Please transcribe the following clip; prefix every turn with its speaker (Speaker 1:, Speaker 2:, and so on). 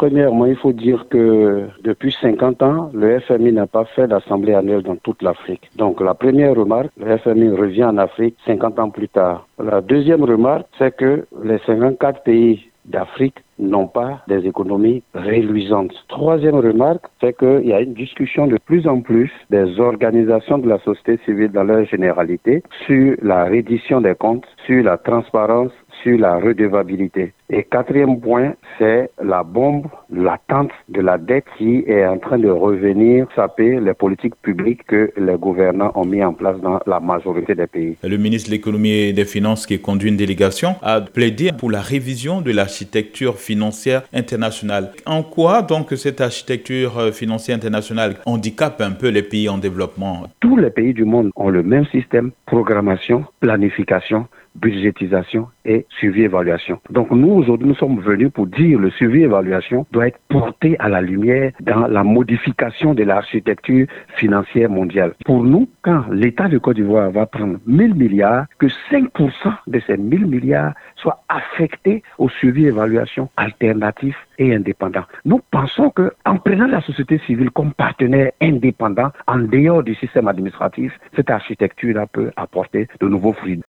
Speaker 1: Premièrement, il faut dire que depuis 50 ans, le FMI n'a pas fait d'assemblée annuelle dans toute l'Afrique. Donc la première remarque, le FMI revient en Afrique 50 ans plus tard. La deuxième remarque, c'est que les 54 pays d'Afrique n'ont pas des économies réluisantes. Troisième remarque, c'est qu'il y a une discussion de plus en plus des organisations de la société civile dans leur généralité sur la reddition des comptes, sur la transparence, sur la redevabilité. Et quatrième point, c'est la bombe latente de la dette qui est en train de revenir saper les politiques publiques que les gouvernants ont mis en place dans la majorité des pays.
Speaker 2: Le ministre de l'économie et des finances qui conduit une délégation a plaidé pour la révision de l'architecture financière internationale. En quoi donc cette architecture euh, financière internationale handicape un peu les pays en développement?
Speaker 1: Tous les pays du monde ont le même système, programmation, planification, budgétisation et suivi-évaluation. Donc nous, aujourd'hui, nous sommes venus pour dire le suivi-évaluation doit être porté à la lumière dans la modification de l'architecture financière mondiale. Pour nous, quand l'État de Côte d'Ivoire va prendre 1000 milliards, que 5% de ces 1000 milliards soient affectés au suivi-évaluation alternatif et indépendant. Nous pensons que en prenant la société civile comme partenaire indépendant en dehors du système administratif, cette architecture-là peut apporter de nouveaux fruits.